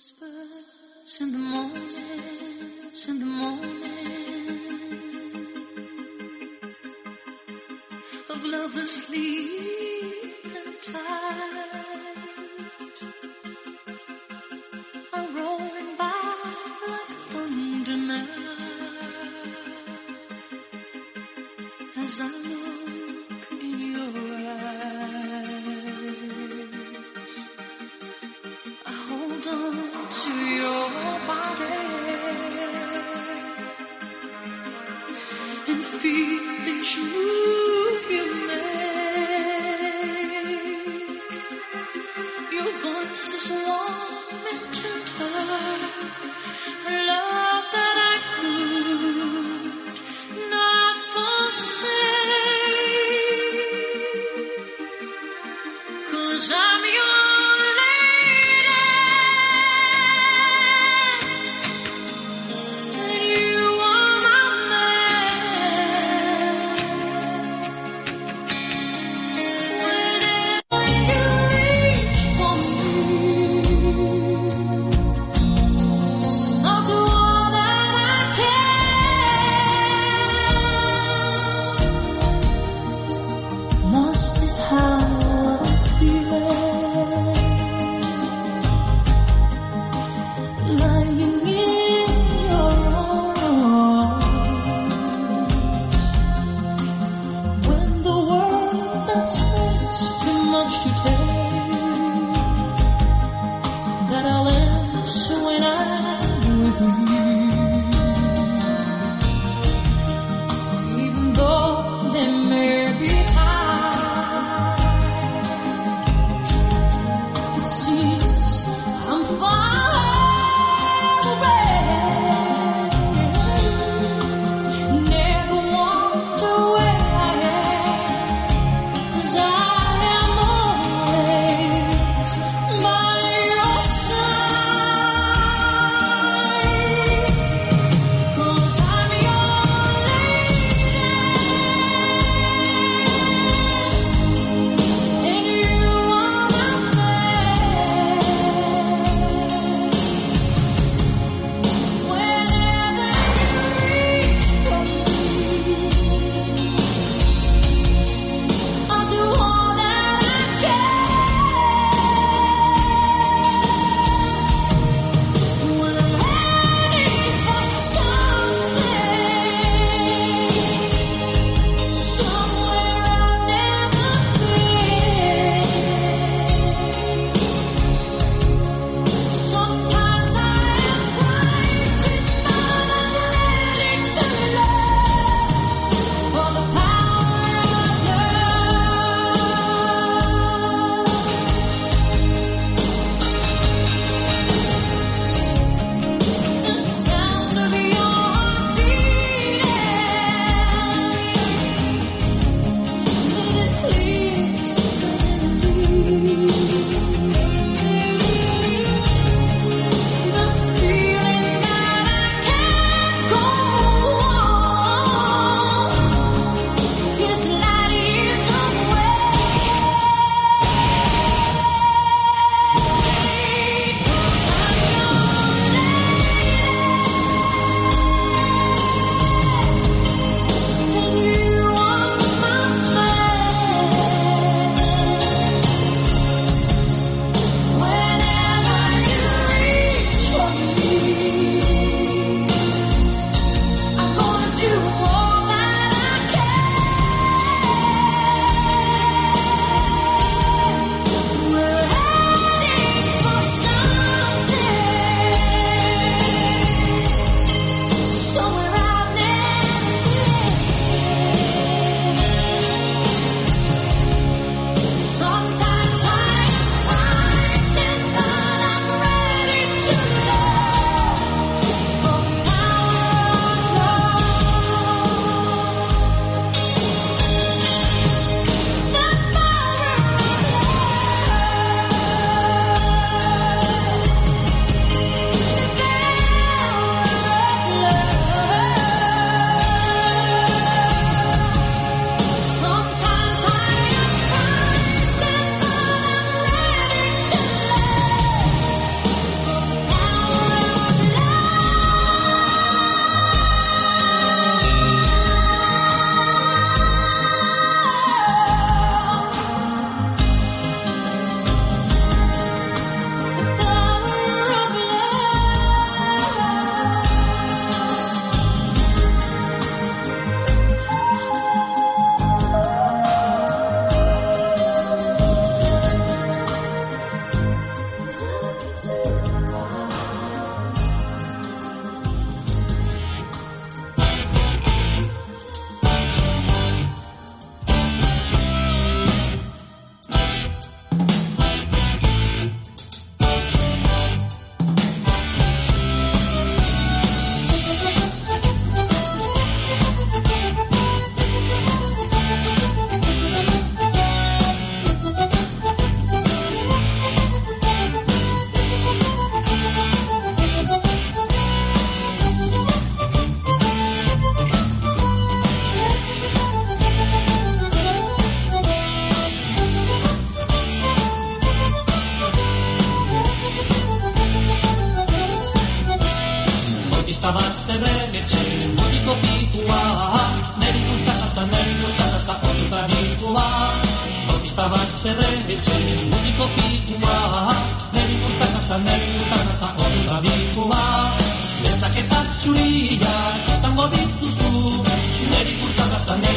Whispers in the morning, in the morning of love and sleep.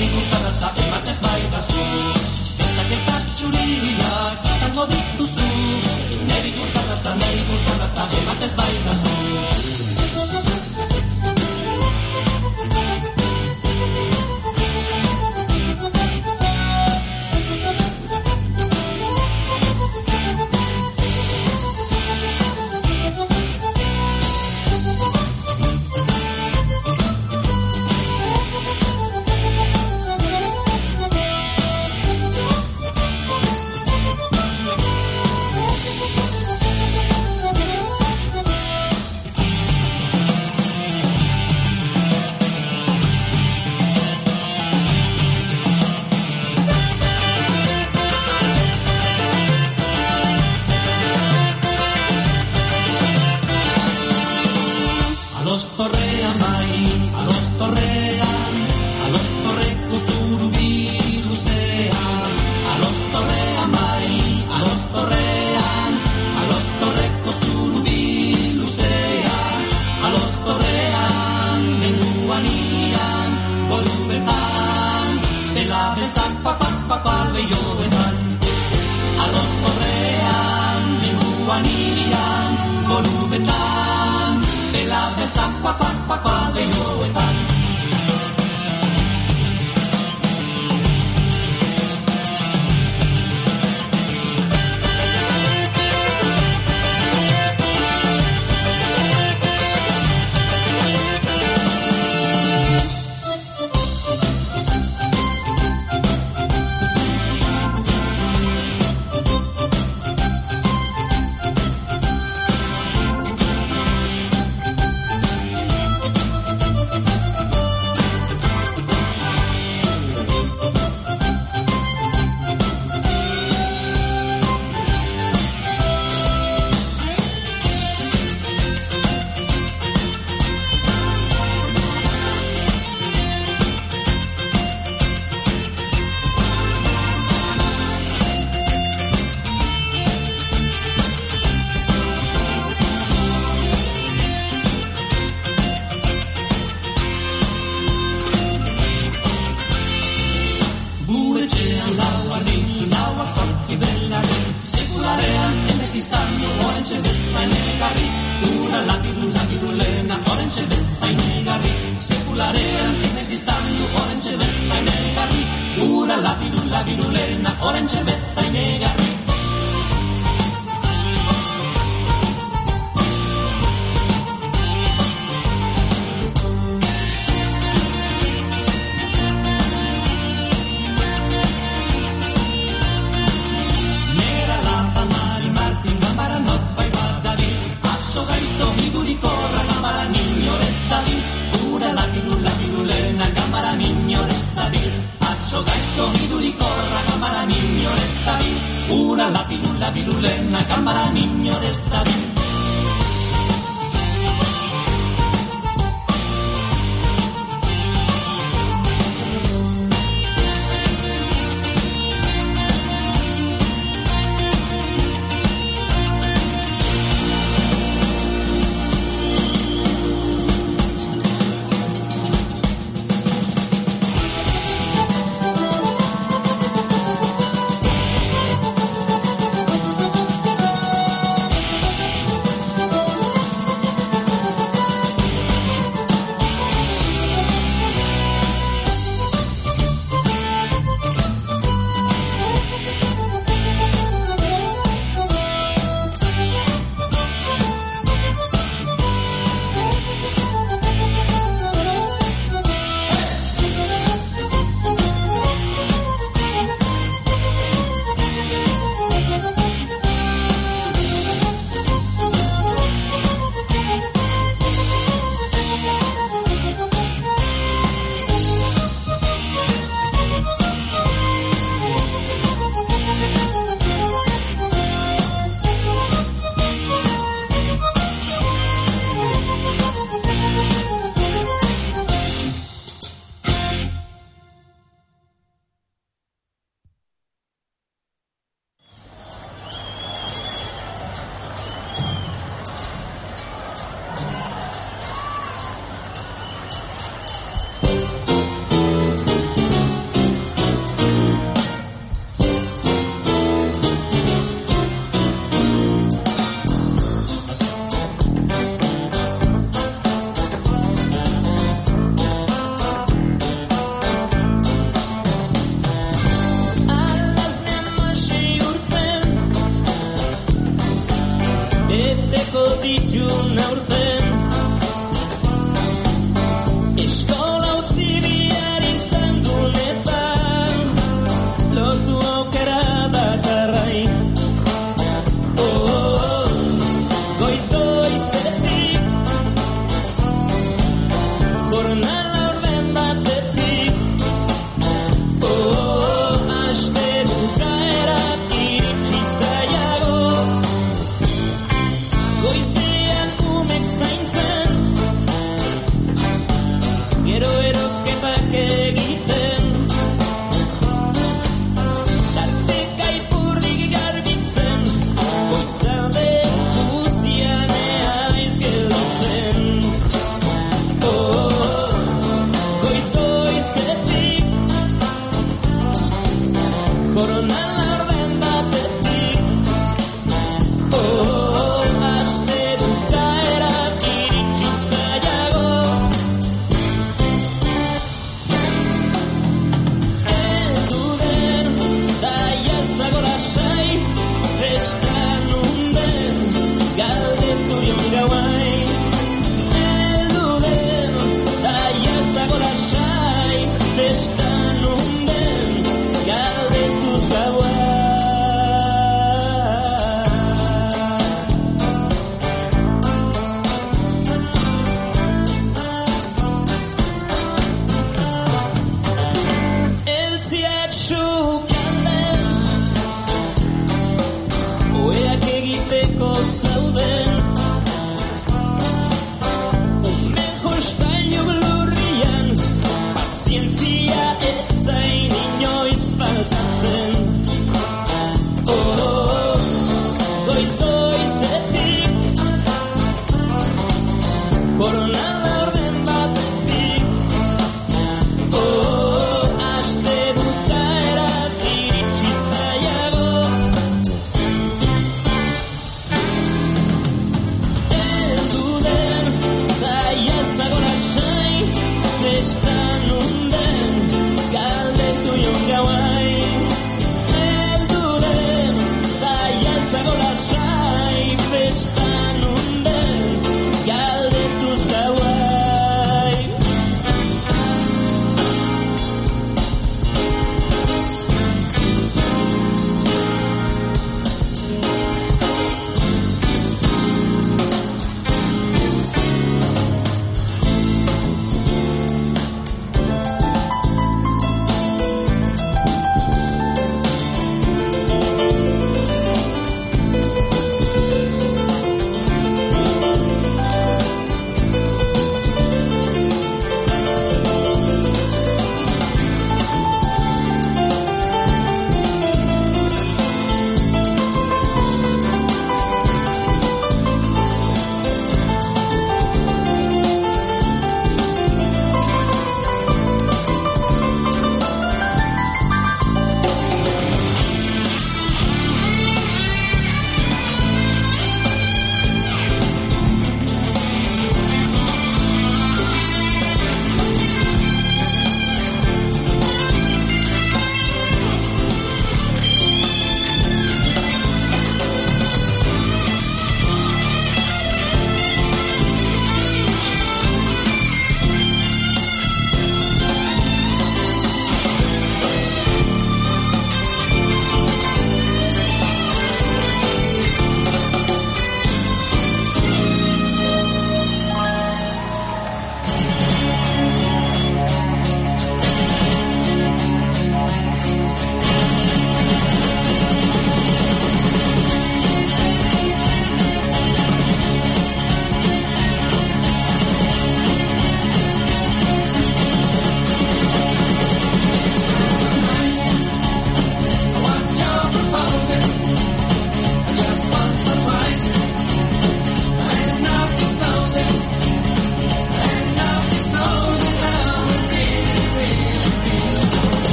ningún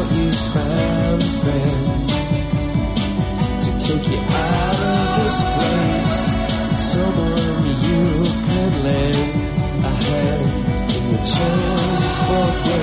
now he's found a friend to take you out of this place. Someone you can lend a hand in return for grace.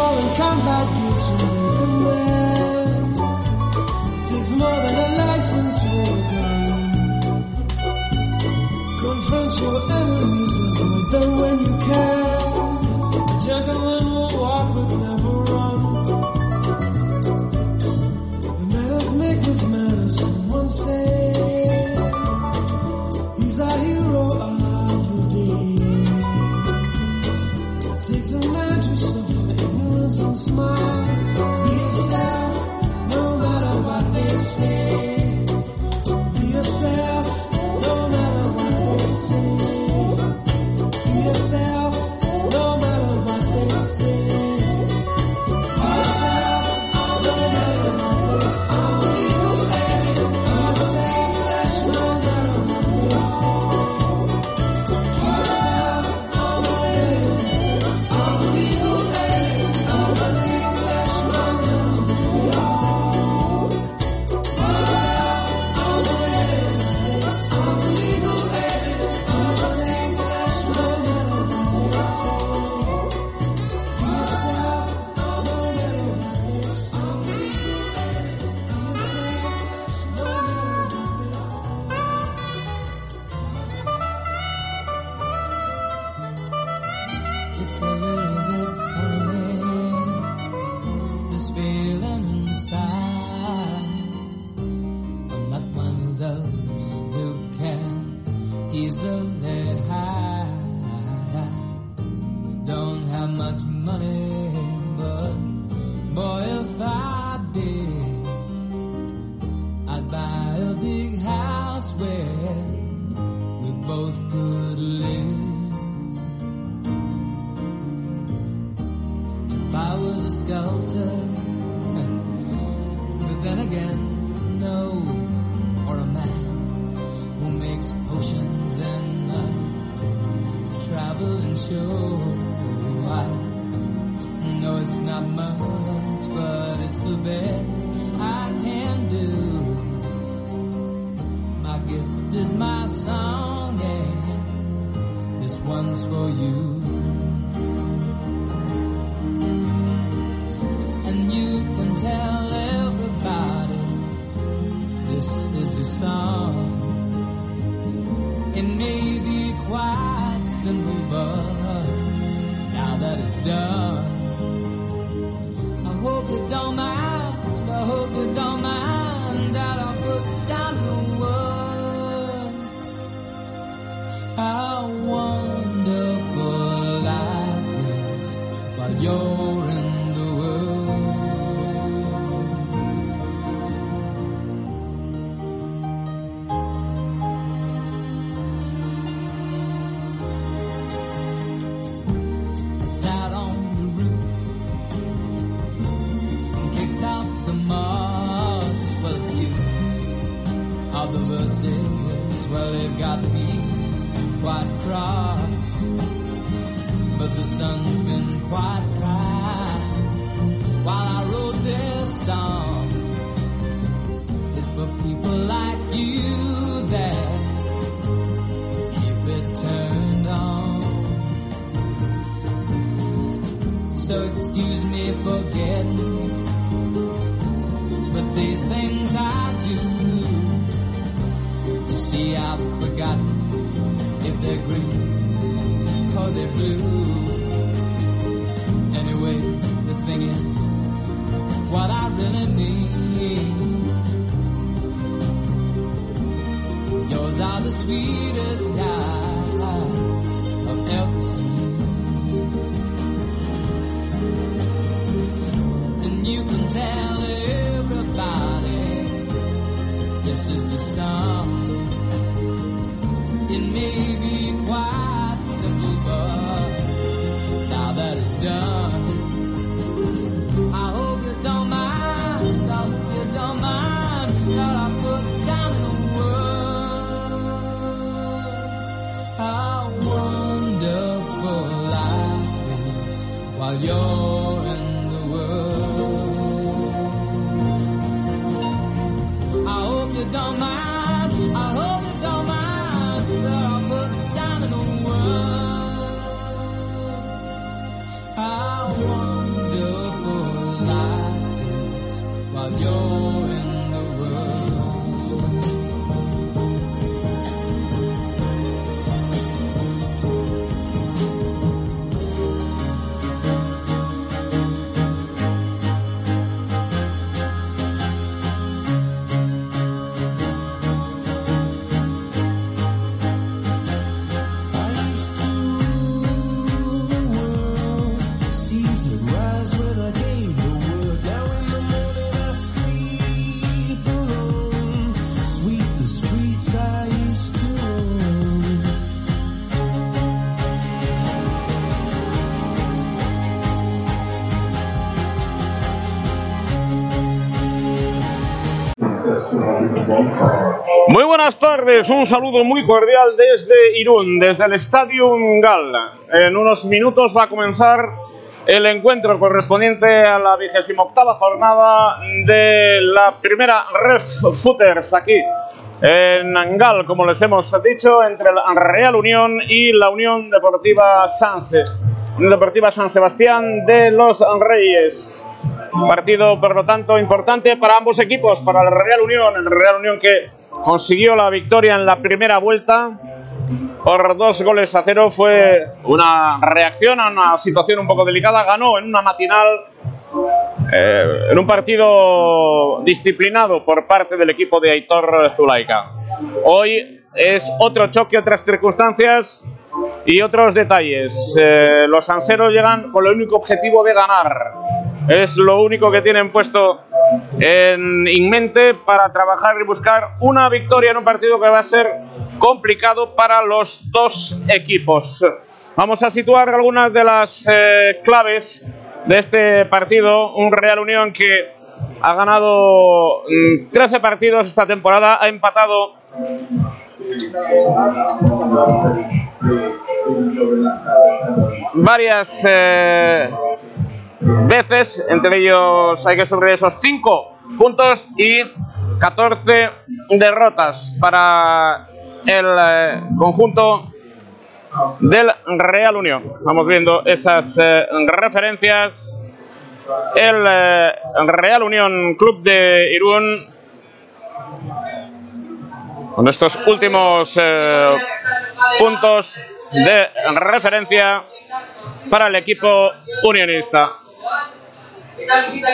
foreign combat gear to make a man It takes more than a license for a gun. Confront your enemies, avoid them when you can. A gentleman will walk but never run. The manners make of manners, someone said. smile yourself, no matter what they say. song, this one's for you. al. Buenas tardes, un saludo muy cordial desde Irún, desde el Estadio Gal. En unos minutos va a comenzar el encuentro correspondiente a la vigésima octava jornada de la primera Ref Footers aquí en Angal, como les hemos dicho, entre la Real Unión y la Unión Deportiva Sanse, Deportiva San Sebastián de los Reyes. Partido, por lo tanto, importante para ambos equipos, para la Real Unión, el Real Unión que consiguió la victoria en la primera vuelta por dos goles a cero. Fue una reacción a una situación un poco delicada. Ganó en una matinal, eh, en un partido disciplinado por parte del equipo de Aitor Zulaika. Hoy es otro choque, otras circunstancias y otros detalles. Eh, los anseros llegan con el único objetivo de ganar. Es lo único que tienen puesto en, en mente para trabajar y buscar una victoria en un partido que va a ser complicado para los dos equipos. Vamos a situar algunas de las eh, claves de este partido. Un Real Unión que ha ganado mm, 13 partidos esta temporada, ha empatado varias eh, veces, entre ellos hay que subrayar esos 5 puntos y 14 derrotas para el eh, conjunto del Real Unión. Vamos viendo esas eh, referencias. El eh, Real Unión Club de Irún con estos últimos puntos de referencia para el equipo unionista.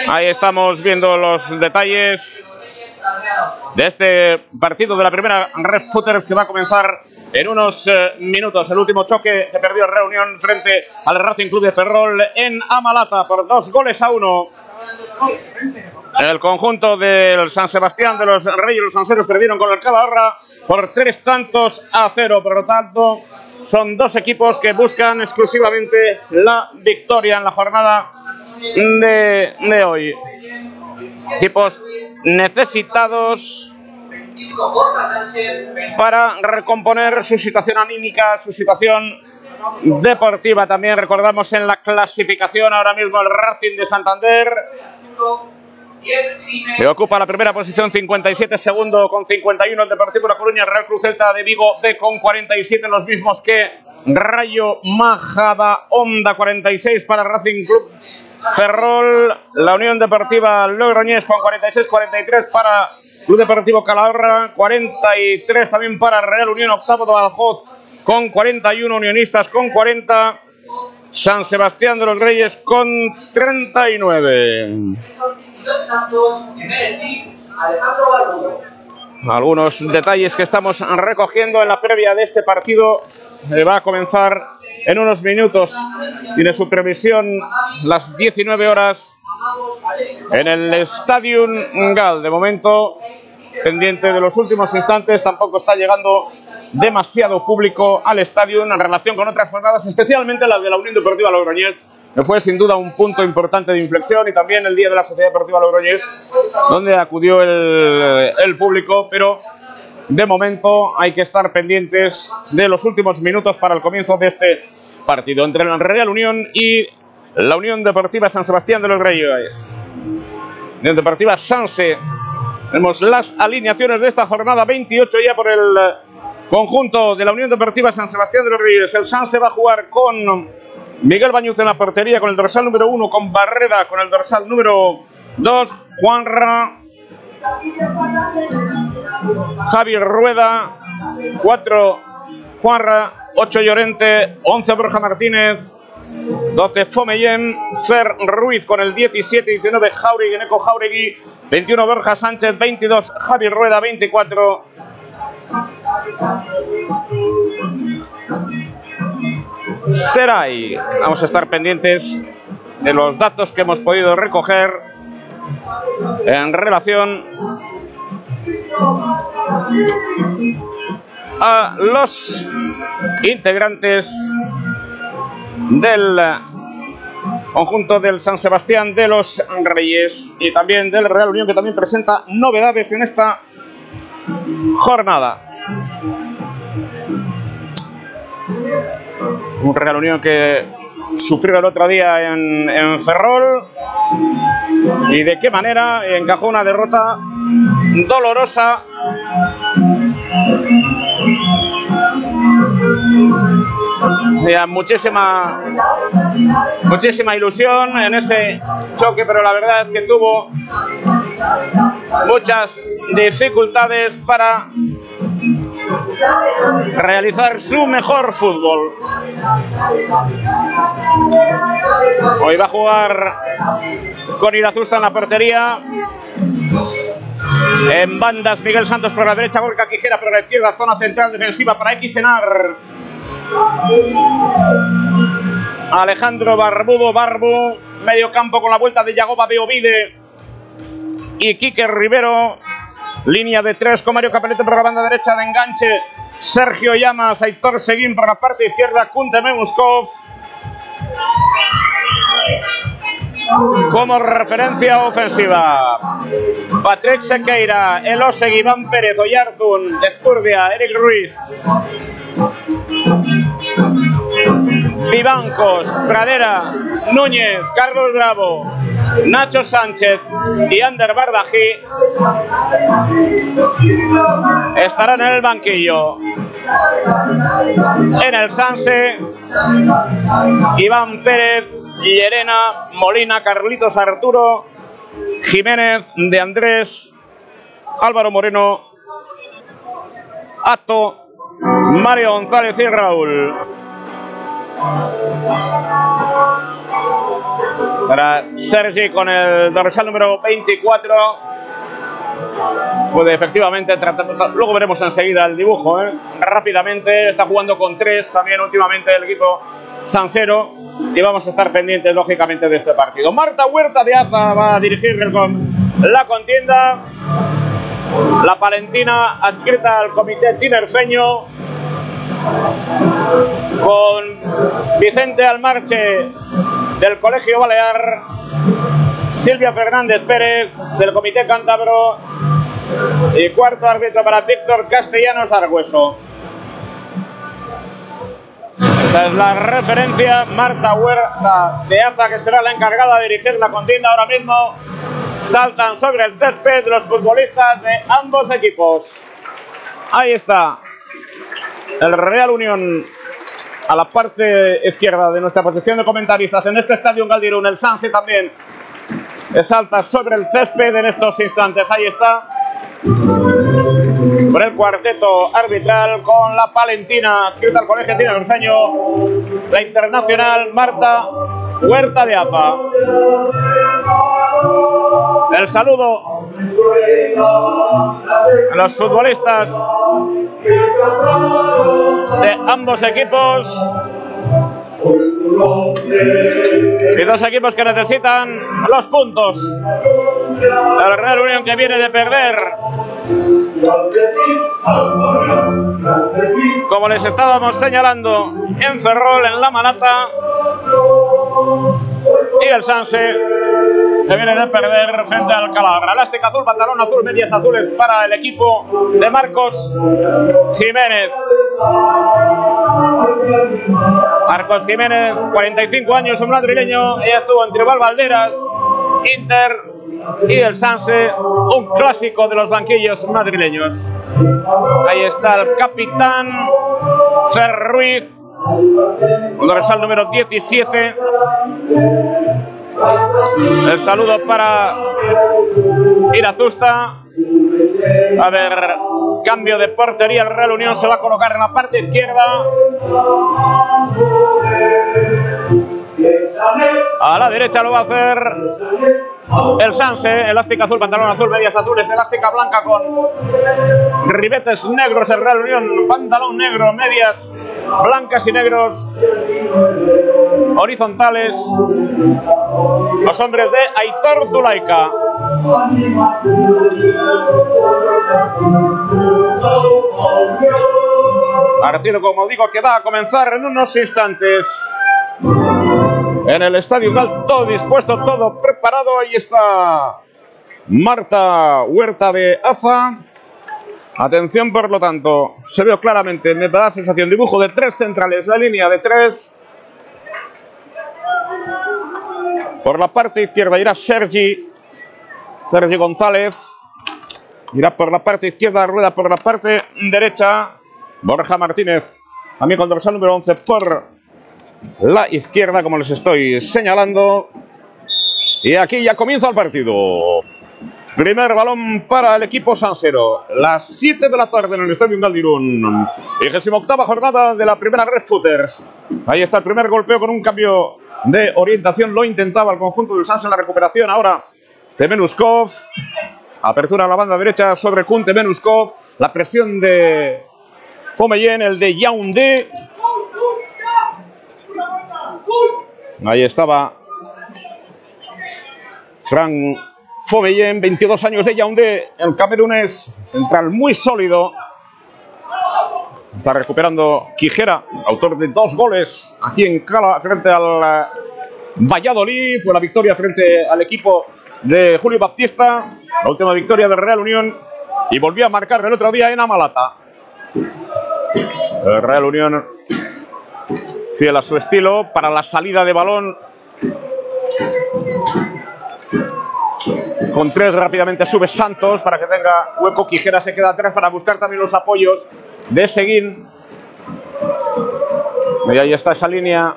Ahí estamos viendo los detalles de este partido de la primera Red Footers que va a comenzar en unos eh, minutos. El último choque que perdió Reunión frente al Racing Club de Ferrol en Amalata por dos goles a uno. El conjunto del San Sebastián de los Reyes los Sanseros perdieron con el Calahorra por tres tantos a cero. Por lo tanto, son dos equipos que buscan exclusivamente la victoria en la jornada de, de hoy. Equipos necesitados para recomponer su situación anímica, su situación deportiva. También recordamos en la clasificación ahora mismo el Racing de Santander que ocupa la primera posición 57 segundo con 51 el Deportivo La Coruña Real Cruz Celta de Vigo B con 47 los mismos que Rayo Majada Onda 46 para Racing Club Ferrol la Unión Deportiva Logroñés con 46 43 para Club Deportivo Calahorra 43 también para Real Unión octavo de Badajoz con 41 unionistas con 40 San Sebastián de los Reyes con 39 algunos detalles que estamos recogiendo en la previa de este partido. Eh, va a comenzar en unos minutos. Tiene su previsión las 19 horas en el Stadium Gal. De momento, pendiente de los últimos instantes, tampoco está llegando demasiado público al estadio en relación con otras jornadas, especialmente la de la Unión Deportiva Logroñés, que fue sin duda un punto importante de inflexión y también el día de la Sociedad Deportiva Logroñés, donde acudió el, el público, pero de momento hay que estar pendientes de los últimos minutos para el comienzo de este partido entre la Real Unión y la Unión Deportiva San Sebastián de los Reyes. Unión Deportiva Sanse. Vemos las alineaciones de esta jornada 28 ya por el conjunto de la Unión Deportiva San Sebastián de los Reyes. El Sanse va a jugar con Miguel Bañuz en la portería con el dorsal número 1, con Barreda con el dorsal número 2, Juanra, Javier Rueda, 4 Juanra, 8 Llorente, 11 Borja Martínez, 12 Fomellén, Fer Ruiz con el 17, 19 Jauregui, Neco Jauregui, 21 Borja Sánchez, 22 Javier Rueda, 24 Seray. Vamos a estar pendientes de los datos que hemos podido recoger en relación a los integrantes del conjunto del San Sebastián de los Reyes y también del Real Unión que también presenta novedades en esta jornada. Un Real Unión que sufrió el otro día en, en Ferrol y de qué manera encajó una derrota dolorosa Muchísima muchísima ilusión en ese choque, pero la verdad es que tuvo muchas dificultades para realizar su mejor fútbol. Hoy va a jugar con Irazusta en la portería. En bandas, Miguel Santos por la derecha, Gorka Quijera por la izquierda, zona central defensiva para Xenar. Alejandro Barbudo Barbu, medio campo con la vuelta de Yagoba de Ovide y Quique Rivero. Línea de tres con Mario Capelete por la banda derecha de enganche. Sergio Llamas, Aitor Seguín por la parte izquierda, Kunte Memuskov. Como referencia ofensiva, Patrick Sequeira, Elosegui, Iván Pérez, Oyarzun, Ezcurdia, Eric Ruiz. Vivancos, Pradera, Núñez, Carlos Bravo, Nacho Sánchez y Ander Bardají estarán en el banquillo. En el Sanse, Iván Pérez, Llerena, Molina, Carlitos Arturo, Jiménez, De Andrés, Álvaro Moreno, Ato, Mario González y Raúl. Para Sergi con el dorsal número 24. Puede efectivamente tratar. Luego veremos enseguida el dibujo. ¿eh? Rápidamente está jugando con tres también últimamente el equipo Sansero. Y vamos a estar pendientes, lógicamente, de este partido. Marta Huerta de Aza va a dirigir con la contienda. La Palentina adscrita al comité tinerfeño con Vicente Almarche del Colegio Balear, Silvia Fernández Pérez del Comité Cántabro y cuarto árbitro para Víctor Castellanos Argüeso. Esa es la referencia, Marta Huerta de Aza, que será la encargada de dirigir la contienda ahora mismo. Saltan sobre el césped los futbolistas de ambos equipos. Ahí está. El Real Unión a la parte izquierda de nuestra posición de comentaristas en este estadio en Galdirún, el Sanse también salta sobre el césped en estos instantes. Ahí está. Por el cuarteto arbitral con la palentina adscrita al colegio tinerfeño, la internacional Marta Huerta de Aza. El saludo a los futbolistas de ambos equipos. Y dos equipos que necesitan los puntos. El Real Unión que viene de perder. Como les estábamos señalando en Ferrol, en La Malata. Y el Sanse que viene de perder frente al Calabra. Elástica azul, pantalón azul, medias azules para el equipo de Marcos Jiménez. Marcos Jiménez, 45 años, un madrileño, ya estuvo entre Valvalderas, Inter y el Sanse, un clásico de los banquillos madrileños. Ahí está el capitán Fer Ruiz, dorsal número 17. El saludo para Irazusta. A ver, cambio de portería. El Real Unión se va a colocar en la parte izquierda. A la derecha lo va a hacer el Sanse, elástica azul, pantalón azul, medias azules, elástica blanca con ribetes negros, el Real Unión, pantalón negro, medias blancas y negros, horizontales, los hombres de Aitor Zulaika. Partido, como digo, que va a comenzar en unos instantes. En el estadio todo dispuesto, todo preparado. Ahí está Marta Huerta de AFA. Atención, por lo tanto, se veo claramente, me da la sensación, dibujo de tres centrales, la línea de tres. Por la parte izquierda irá Sergi, Sergi González. Irá por la parte izquierda, rueda por la parte derecha. Borja Martínez, amigo con dorsal número 11 por la izquierda, como les estoy señalando. Y aquí ya comienza el partido. Primer balón para el equipo Sansero. Las 7 de la tarde en el Estadio Galdirún. 28 jornada de la primera Red Footers. Ahí está el primer golpeo con un cambio de orientación. Lo intentaba el conjunto del Sans en la recuperación. Ahora Temenuskov. Apertura a la banda derecha sobre Kun Temenuskov. La presión de Fomeyen, el de Yaoundé. Ahí estaba Frank Fomeyen, 22 años de Yaoundé, el camerunés, central muy sólido. Está recuperando Quijera, autor de dos goles aquí en Cala frente al eh, Valladolid. Fue la victoria frente al equipo de Julio Baptista, la última victoria del Real Unión. Y volvió a marcar el otro día en Amalata. El Real Unión, fiel a su estilo, para la salida de balón Con tres rápidamente sube Santos para que tenga hueco. Quijera se queda atrás para buscar también los apoyos de Seguín. Y ahí está esa línea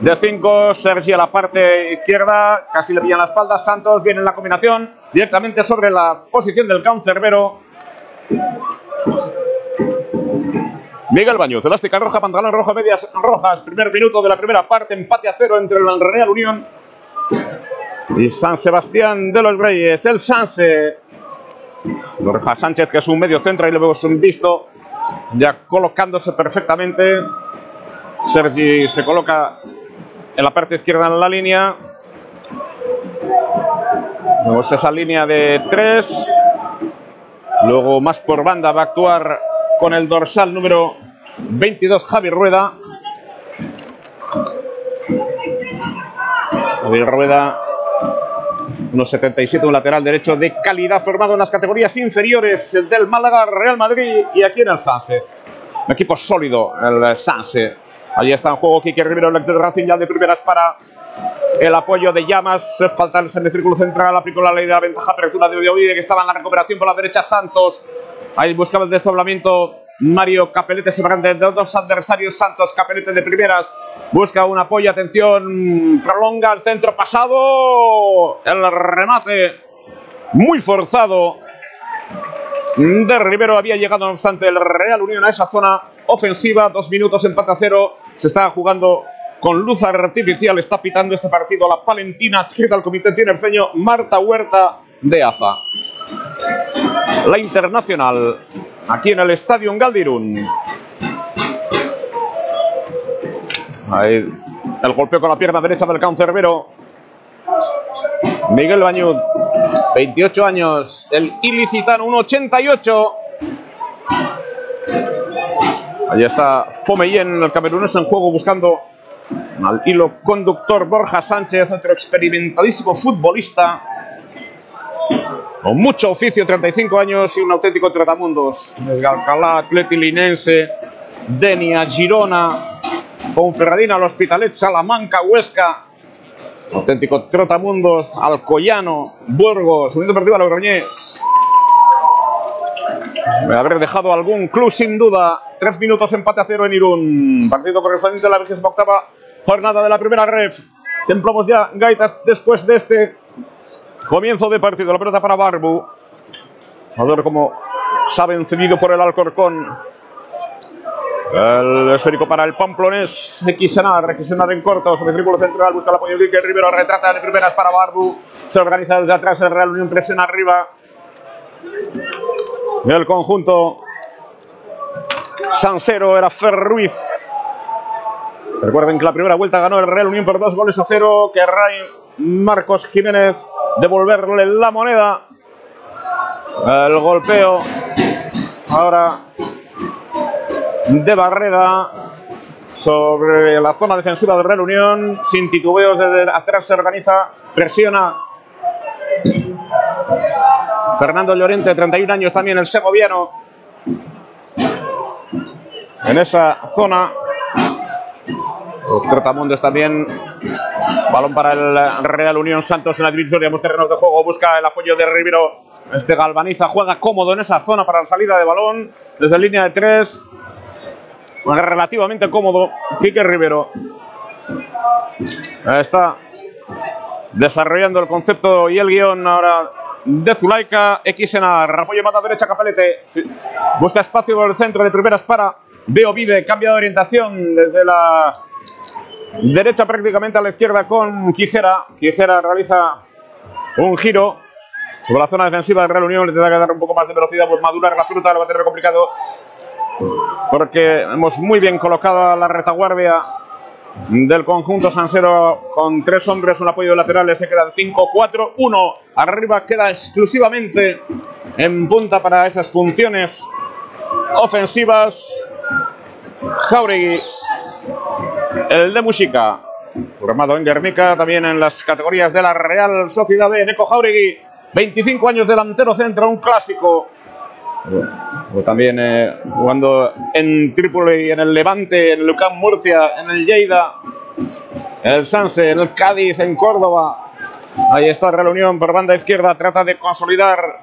de cinco. Sergi a la parte izquierda. Casi le pillan la espalda. Santos viene en la combinación directamente sobre la posición del cancerbero. Miguel Bañuz, elástica roja, pantalón rojo, medias rojas. Primer minuto de la primera parte, empate a cero entre el Real Unión y San Sebastián de los Reyes. El Sanse. Borja Sánchez, que es un medio centro, y lo hemos visto ya colocándose perfectamente. Sergi se coloca en la parte izquierda en la línea. Vemos esa línea de tres. Luego más por banda va a actuar con el dorsal número 22 Javi Rueda. Javi Rueda unos 77, un lateral derecho de calidad formado en las categorías inferiores del Málaga, Real Madrid y aquí en el Sanse. Un equipo sólido, el Sanse. Allí está en juego Kike Rivero, el de Racing ya de primeras para el apoyo de Llamas. Falta el semicírculo central, aplicó la ley de la ventaja apertura de Ovide que estaba en la recuperación por la derecha Santos. Ahí buscaba el desdoblamiento Mario Capelete se de dos adversarios. Santos Capelete de primeras busca un apoyo. Atención, prolonga el centro pasado. El remate muy forzado de Rivero. Había llegado, no obstante, el Real Unión a esa zona ofensiva. Dos minutos, empate a cero. Se está jugando con luz artificial. Está pitando este partido la Palentina, adscrita al comité tinerfeño Marta Huerta de AFA. La internacional aquí en el estadio en Galdirún. Ahí el golpeo con la pierna derecha del cancerbero. Miguel Bañud, 28 años, el ilicitano, 1,88. Allí está Fomeyen, el camerunés en juego buscando al hilo conductor Borja Sánchez, otro experimentadísimo futbolista con mucho oficio, 35 años y un auténtico tratamundos. Desde Alcalá, Atleti Linense, Denia, Girona, Ponferradina, el Hospitalet, Salamanca, Huesca. Auténtico trotamundos, Alcoyano, Burgos, Unión Deportiva Logroñés. Me haber dejado algún club sin duda. Tres minutos empate a cero en Irún. Partido correspondiente a la 28 jornada de la primera ref. Templamos ya gaitas después de este Comienzo de partido, la pelota para Barbu. A ver cómo se ha por el Alcorcón. El esférico para el Pamplonés. Xenar, Xenar en corto, sobre el círculo central, busca el apoyo de Quique Rivero, retrata de primeras para Barbu. Se organiza desde atrás el Real Unión, presiona arriba. El conjunto Sansero era Fer Ruiz. Recuerden que la primera vuelta ganó el Real Unión por dos goles a cero. Que Ray Marcos Jiménez devolverle la moneda. El golpeo ahora de Barreda sobre la zona defensiva de Real Unión. Sin titubeos desde atrás se organiza, presiona. Fernando Llorente, 31 años también, el segoviano. En esa zona. Trotamundes también. Balón para el Real Unión Santos en la división de terrenos de juego. Busca el apoyo de Rivero. Este galvaniza, juega cómodo en esa zona para la salida de balón. Desde línea de tres. Relativamente cómodo. Quique Rivero. Está desarrollando el concepto y el guion ahora de Zulaika. X en apoyo mata derecha Capelete. Busca espacio por el centro de primeras para Beovide. Cambia de orientación desde la derecha prácticamente a la izquierda con Quijera. Quijera realiza un giro sobre la zona defensiva del Real Unión. Le tendrá que dar un poco más de velocidad, pues madurar la fruta, lo va a tener complicado. Porque hemos muy bien colocado la retaguardia del conjunto Sansero con tres hombres, un apoyo lateral, se quedan 5-4-1. Arriba queda exclusivamente en punta para esas funciones ofensivas. Jauregui, el de Música, formado en Guernica, también en las categorías de la Real Sociedad de Neco Jauregui. 25 años delantero centro, un clásico. También eh, jugando en Trípoli, en el Levante, en Lucán Murcia, en el Lleida, en el Sanse, en el Cádiz, en Córdoba. Ahí está Real Unión por banda izquierda, trata de consolidar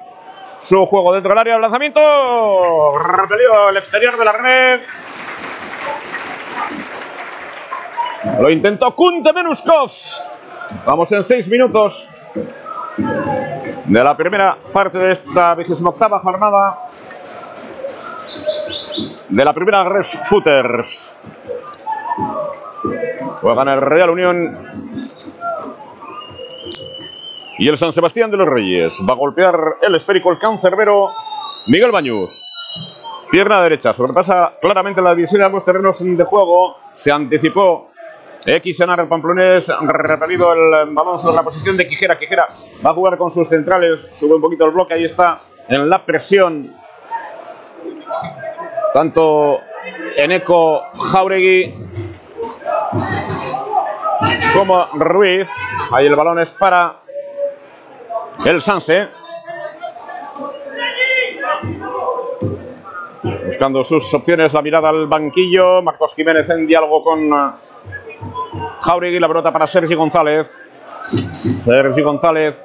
su juego dentro del área. El lanzamiento, repelido el exterior de la red. Lo intentó Kunte Menuskov. Vamos en seis minutos de la primera parte de esta vigésima octava jornada de la primera Red Footers. Juegan el Real Unión y el San Sebastián de los Reyes. Va a golpear el esférico el cancerbero Miguel Bañuz. Pierna derecha, sobrepasa claramente la división de ambos terrenos de juego. Se anticipó X en el Pamplonés, repelido el balón sobre la posición de Quijera. Quijera va a jugar con sus centrales, sube un poquito el bloque, ahí está en la presión. Tanto Eneco Jauregui como Ruiz. Ahí el balón es para el Sanse. Buscando sus opciones, la mirada al banquillo. Marcos Jiménez en diálogo con Jauregui, la pelota para Sergi González. Sergi González.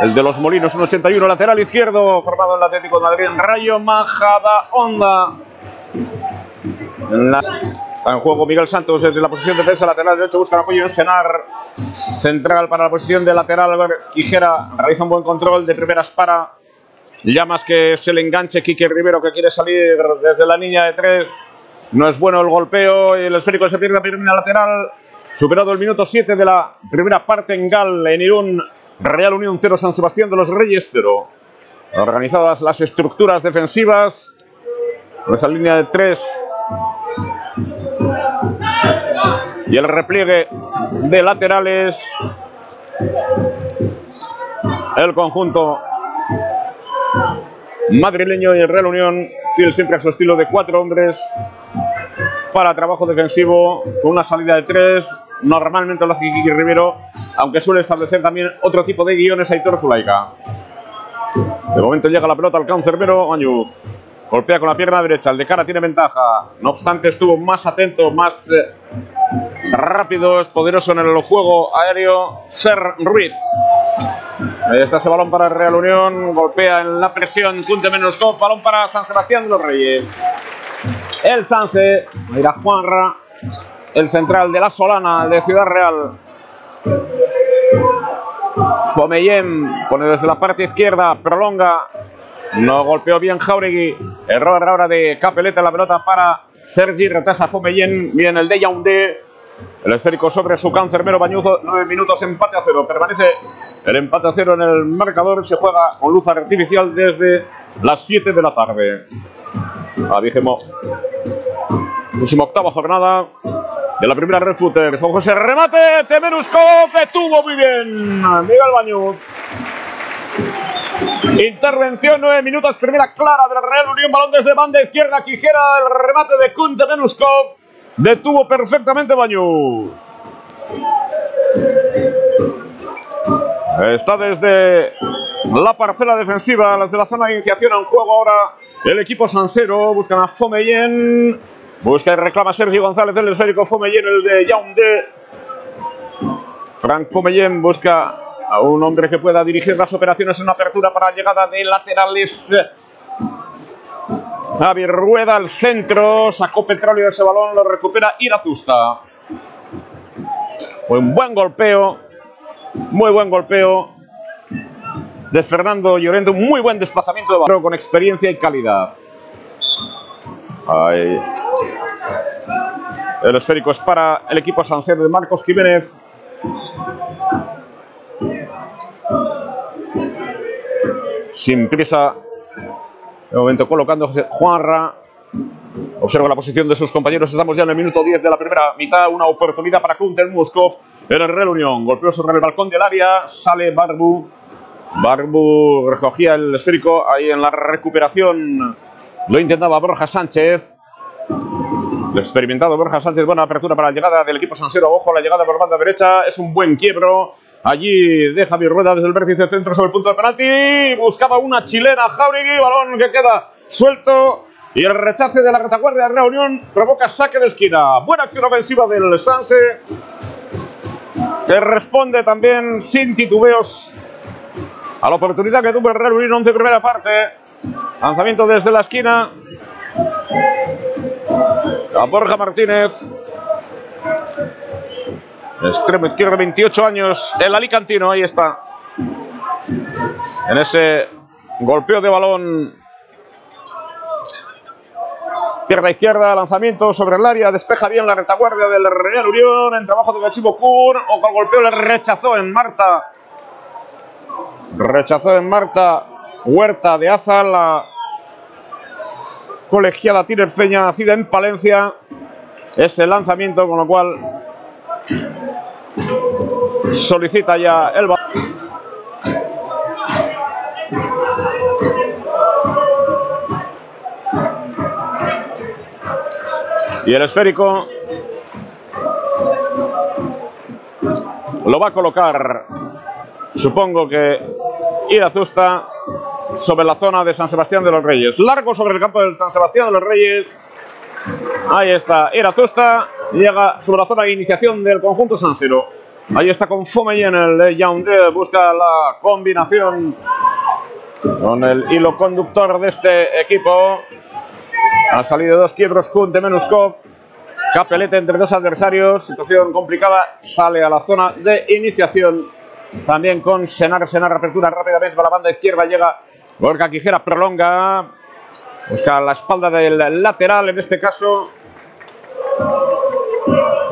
El de los Molinos, un 81, lateral izquierdo, formado en el Atlético de Madrid. Rayo Majada Onda. En, en juego Miguel Santos desde la posición de defensa lateral derecho, busca el apoyo en Senar. Central para la posición de lateral. Quijera realiza un buen control de primeras para. Ya más que se le enganche Quique Rivero que quiere salir desde la línea de tres. No es bueno el golpeo y el esférico se pierde primera lateral. Superado el minuto 7 de la primera parte en Gal, en Irún. Real Unión 0, San Sebastián de los Reyes 0. Organizadas las estructuras defensivas. Con esa línea de 3. Y el repliegue de laterales. El conjunto madrileño y el Real Unión, fiel siempre a su estilo de cuatro hombres para trabajo defensivo, con una salida de tres. Normalmente lo hace Kiki Rivero, aunque suele establecer también otro tipo de guiones a Hitor Zulaika. De momento llega la pelota al cancerbero Añuz. Golpea con la pierna derecha, el de cara tiene ventaja. No obstante, estuvo más atento, más eh, rápido, es poderoso en el juego aéreo. Ser Ruiz. Ahí está ese balón para Real Unión. Golpea en la presión. Punte menos cop. Balón para San Sebastián de los Reyes. El Sanse. Mira Juanra. El central de la Solana, de Ciudad Real. Fomeyem pone desde la parte izquierda. Prolonga. No golpeó bien Jauregui. Error ahora de Capeleta. La pelota para Sergi. Retrasa Fomeyem. Bien el de Yaoundé. El esférico sobre su cancerbero Bañuzo. Nueve minutos, empate a cero. Permanece el empate a cero en el marcador. Se juega con luz artificial desde las 7 de la tarde. A octava jornada de la primera Red Footers. Con José remate, Temeruskov detuvo muy bien. Miguel Bañuz. Intervención, nueve minutos, primera clara del Real Unión, balón desde banda izquierda, Quijera, el remate de Kun Temeruskov. Detuvo perfectamente Bañuz. Está desde la parcela defensiva, desde la zona de iniciación en juego ahora el equipo Sansero. Buscan a Fomeyen. Busca y reclama Sergio González del esférico Fomeyen, el de Yaoundé. Frank Fomeyen busca a un hombre que pueda dirigir las operaciones en apertura para llegada de laterales. Javier Rueda al centro, sacó petróleo ese balón, lo recupera Irazusta. Un buen golpeo, muy buen golpeo de Fernando Llorente, un muy buen desplazamiento de balón con experiencia y calidad. El esférico es para el equipo Sancero de Marcos Jiménez. Sin prisa. De momento colocando Juanra. Observa la posición de sus compañeros. Estamos ya en el minuto 10 de la primera mitad. Una oportunidad para Kunter Muskov en el Unión. Golpeó sobre el balcón del área. Sale Barbu. Barbu recogía el esférico. Ahí en la recuperación lo intentaba Borja Sánchez. El experimentado Borja Sánchez. Buena apertura para la llegada del equipo Sansero. Ojo, la llegada por banda derecha. Es un buen quiebro. Allí deja mi rueda desde el vértice centro sobre el punto de penalti. Buscaba una chilena Jauregui. Balón que queda suelto. Y el rechace de la retaguardia de Reunión provoca saque de esquina. Buena acción ofensiva del Sanse. Que responde también sin titubeos a la oportunidad que tuvo el Real Unión 11 primera parte. Lanzamiento desde la esquina. A Borja Martínez. Extremo izquierdo, 28 años. El Alicantino, ahí está. En ese golpeo de balón Pierna izquierda, lanzamiento sobre el área, despeja bien la retaguardia del Real Unión, en trabajo defensivo Kur, o con golpeo le rechazó en Marta. Rechazó en Marta Huerta de Aza, la colegiada tinerfeña nacida en Palencia. Ese lanzamiento, con lo cual solicita ya el Y el esférico lo va a colocar, supongo que Irazusta, sobre la zona de San Sebastián de los Reyes. Largo sobre el campo del San Sebastián de los Reyes. Ahí está Irazusta, llega sobre la zona de iniciación del conjunto Sansero. Ahí está con en el Yaoundé, busca la combinación con el hilo conductor de este equipo. Han salido dos quiebros Kun de. Capelete entre dos adversarios. Situación complicada. Sale a la zona de iniciación. También con Senar. Senar apertura rápidamente para la banda izquierda. Llega Gorka Quijera. Prolonga. Busca la espalda del lateral en este caso.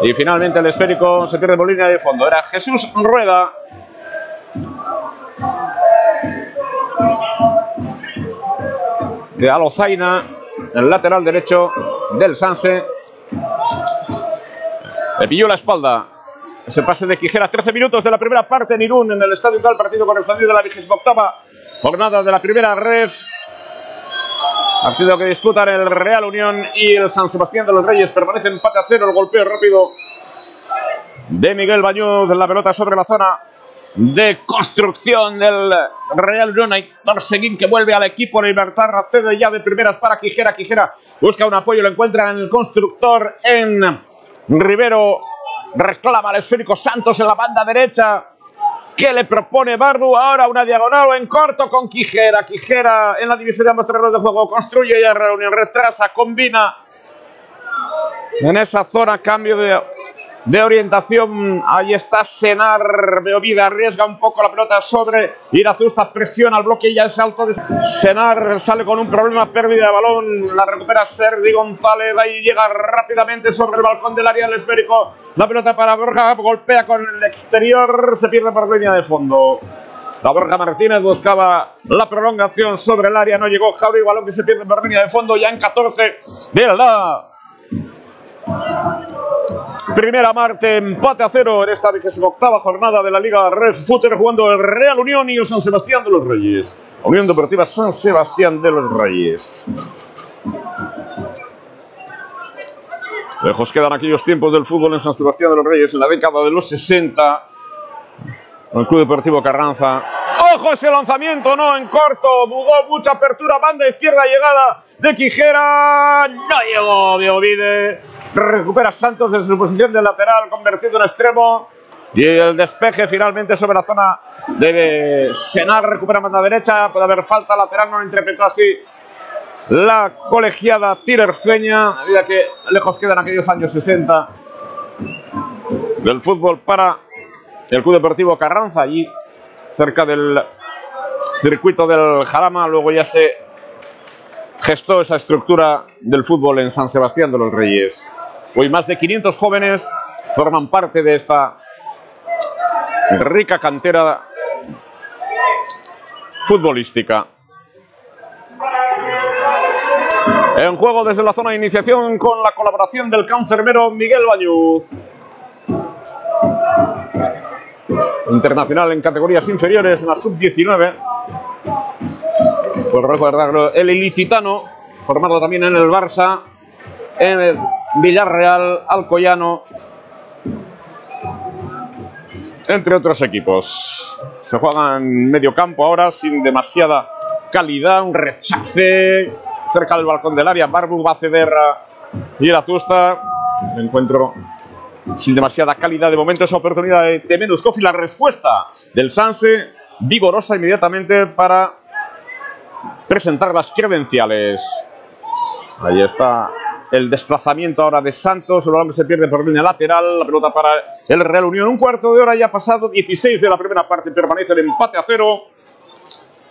Y finalmente el esférico se pierde por línea de fondo. Era Jesús Rueda. De Alozaina el lateral derecho del Sanse. Le pilló la espalda. Ese pase de Quijera, 13 minutos de la primera parte en Irún, en el Estadio del partido correspondiente de la 28 jornada de la primera red. Partido que disputan el Real Unión y el San Sebastián de los Reyes. Permanece empate a cero. El golpeo rápido de Miguel Bañuz. La pelota sobre la zona de construcción del Real Unión. Aitor Seguín que vuelve al equipo Libertad, accede ya de primeras para Quijera. Quijera busca un apoyo, lo encuentra en el constructor en Rivero. Reclama al esférico Santos en la banda derecha. ¿Qué le propone Barbu? Ahora una diagonal en corto con Quijera. Quijera en la división de ambos terrenos de juego. Construye ya Real Unión, retrasa, combina. En esa zona, cambio de de orientación. Ahí está Senar. Beovida arriesga un poco la pelota sobre Irazusta. Presiona el bloque y ya el salto de Senar. Sale con un problema, pérdida de balón. La recupera Sergi González. Ahí llega rápidamente sobre el balcón del área del esférico. La pelota para Borja. Golpea con el exterior. Se pierde por línea de fondo. La Borja Martínez buscaba la prolongación sobre el área. No llegó Javi. Balón que se pierde por línea de fondo. Ya en 14 de la Primera Marte, empate a cero en esta octava jornada de la Liga Red jugando el Real Unión y el San Sebastián de los Reyes. Unión Deportiva San Sebastián de los Reyes. Lejos quedan aquellos tiempos del fútbol en San Sebastián de los Reyes en la década de los 60. El Club Deportivo Carranza. ¡Ojo ese lanzamiento! No, en corto. Budó mucha apertura. Banda izquierda, llegada de Quijera. No llegó Biovide. Recupera Santos desde su posición de lateral, convertido en extremo. Y el despeje finalmente sobre la zona de Senar. Recupera banda derecha. Puede haber falta lateral. No lo interpretó así la colegiada tinerfeña, a medida que lejos quedan aquellos años 60 del fútbol para el Club Deportivo Carranza, allí cerca del circuito del Jarama, luego ya se gestó esa estructura del fútbol en San Sebastián de los Reyes. Hoy más de 500 jóvenes forman parte de esta rica cantera futbolística. En juego desde la zona de iniciación con la colaboración del cancerbero Miguel Bañuz. Internacional en categorías inferiores en la sub-19. Por recordarlo, el ilicitano, formado también en el Barça, en el Villarreal, Alcoyano, entre otros equipos. Se juega en medio campo ahora sin demasiada calidad, un rechace cerca del balcón del área. Barbu va a ceder a Irazusta. Encuentro sin demasiada calidad de momento esa oportunidad de Temenuskov y la respuesta del Sanse vigorosa inmediatamente para presentar las credenciales. Ahí está el desplazamiento ahora de Santos, el balón que se pierde por línea lateral, la pelota para el Real Unión. Un cuarto de hora ya pasado, 16 de la primera parte, permanece el empate a cero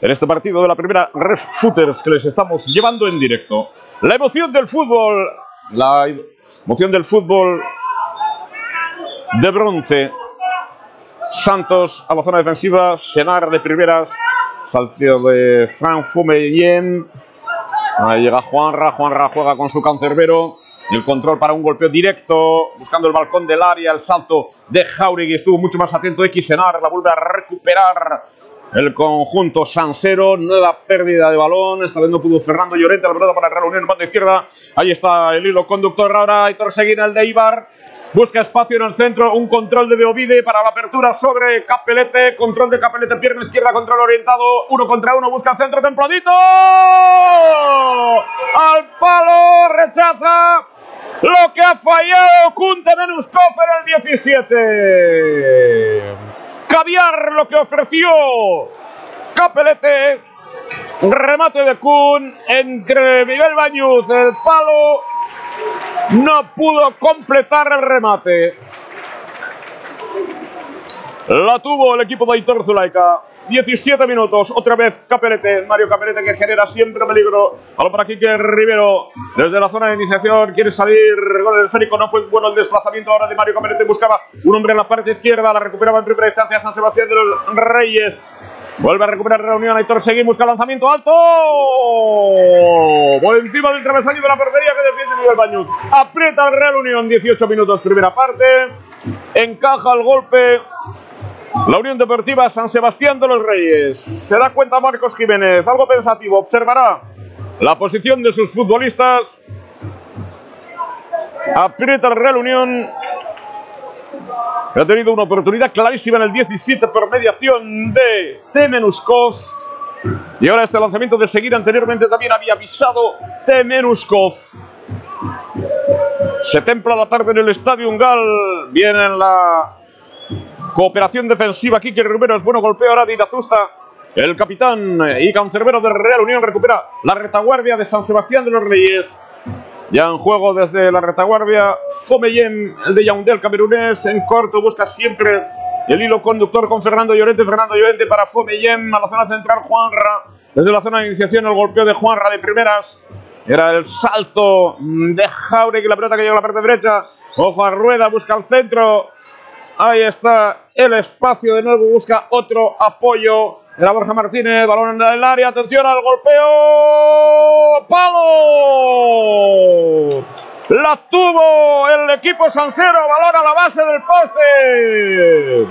en este partido de la primera Ref Footers que les estamos llevando en directo. La emoción del fútbol, la emoción del fútbol de bronce. Santos a la zona defensiva, Senar de primeras, salteo de Frank Fumeyen. Ahí llega Juanra, Juanra juega con su cancerbero. El control para un golpeo directo, buscando el balcón del área, el salto de Jauregui estuvo mucho más atento X Senar, la vuelve a recuperar el conjunto Sansero, nueva pérdida de balón. Esta vez no pudo Fernando Llorente, la pelota para Real Unión, banda izquierda. Ahí está el hilo conductor ahora. Aitor Seguín, el de Ibar. Busca espacio en el centro, un control de Beovide para la apertura sobre Capelete. Control de Capelete, pierna izquierda, control orientado. Uno contra uno, busca centro, templadito. Al palo, rechaza. Lo que ha fallado Kunte Menuskov en el 17 caviar lo que ofreció Capelete. Remate de Kun entre Miguel Bañuz, el palo. No pudo completar el remate. La tuvo el equipo de Aitor Zulaika. 17 minutos, otra vez Capelete, Mario Capelete que genera siempre peligro. Ahora para Quique Rivero, desde la zona de iniciación, quiere salir el esférico, no fue bueno el desplazamiento ahora de Mario Capelete, buscaba un hombre en la parte izquierda, la recuperaba en primera instancia San Sebastián de los Reyes. Vuelve a recuperar Reunión, Aitor Seguí, busca lanzamiento alto. Por encima del travesaño de la portería que defiende Miguel Bañuz. Aprieta el Real Unión, 18 minutos, primera parte. Encaja el golpe la Unión Deportiva San Sebastián de los Reyes. Se da cuenta Marcos Jiménez, algo pensativo, observará la posición de sus futbolistas. Aprieta el Real Unión. Ha tenido una oportunidad clarísima en el 17 por mediación de Temenuskov. Y ahora este lanzamiento de seguir anteriormente también había avisado Temenuskov. Se templa la tarde en el Estadio Ungal. Viene en la Cooperación defensiva, Kike Rivero es bueno, golpeo ahora de Irazusta. El capitán y cancerbero de Real Unión recupera la retaguardia de San Sebastián de los Reyes. Ya en juego desde la retaguardia, Fomeyen, el de Yaoundé, camerunés, en corto, busca siempre el hilo conductor con Fernando Llorente. Fernando Llorente para Fomeyen, a la zona central, Juanra. Desde la zona de iniciación, el golpeo de Juanra de primeras. Era el salto de Jauregui, la pelota que llega a la parte derecha. Ojo a Rueda, busca el centro. Ahí está el espacio de nuevo, busca otro apoyo. Era Borja Martínez, balón en el área, atención al golpeo. ¡Palo! La tuvo el equipo Sansero, balón a la base del poste.